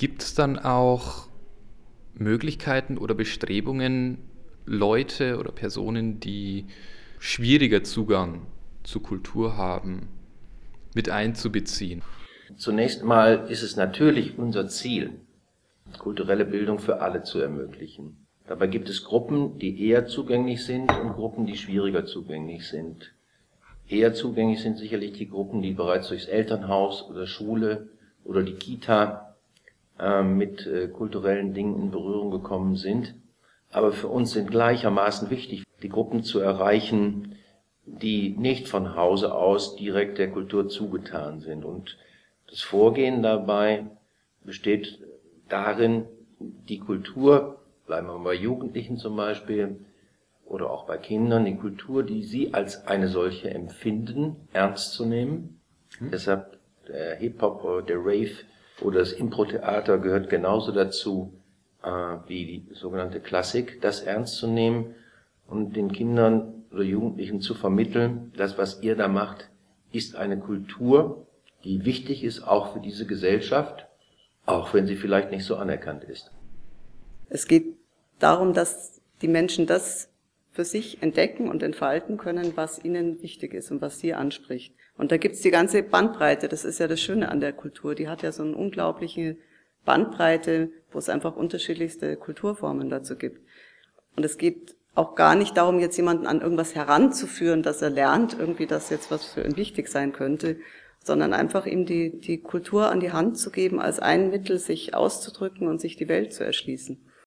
Gibt es dann auch Möglichkeiten oder Bestrebungen, Leute oder Personen, die schwieriger Zugang zur Kultur haben, mit einzubeziehen? Zunächst mal ist es natürlich unser Ziel, kulturelle Bildung für alle zu ermöglichen. Dabei gibt es Gruppen, die eher zugänglich sind und Gruppen, die schwieriger zugänglich sind. Eher zugänglich sind sicherlich die Gruppen, die bereits durchs Elternhaus oder Schule oder die Kita äh, mit äh, kulturellen Dingen in Berührung gekommen sind. Aber für uns sind gleichermaßen wichtig, die Gruppen zu erreichen, die nicht von Hause aus direkt der Kultur zugetan sind. Und das Vorgehen dabei besteht darin, die Kultur, bleiben wir mal bei Jugendlichen zum Beispiel, oder auch bei Kindern, die Kultur, die sie als eine solche empfinden, ernst zu nehmen. Mhm. Deshalb der Hip-Hop oder der Rave oder das Impro-Theater gehört genauso dazu äh, wie die sogenannte Klassik, das ernst zu nehmen und den Kindern oder Jugendlichen zu vermitteln, das, was ihr da macht, ist eine Kultur, die wichtig ist auch für diese Gesellschaft, auch wenn sie vielleicht nicht so anerkannt ist. Es geht darum, dass die Menschen das für sich entdecken und entfalten können, was ihnen wichtig ist und was sie anspricht. Und da gibt's die ganze Bandbreite, das ist ja das Schöne an der Kultur, die hat ja so eine unglaubliche Bandbreite, wo es einfach unterschiedlichste Kulturformen dazu gibt. Und es geht auch gar nicht darum, jetzt jemanden an irgendwas heranzuführen, dass er lernt, irgendwie, dass jetzt was für ihn wichtig sein könnte, sondern einfach ihm die, die Kultur an die Hand zu geben als ein Mittel, sich auszudrücken und sich die Welt zu erschließen.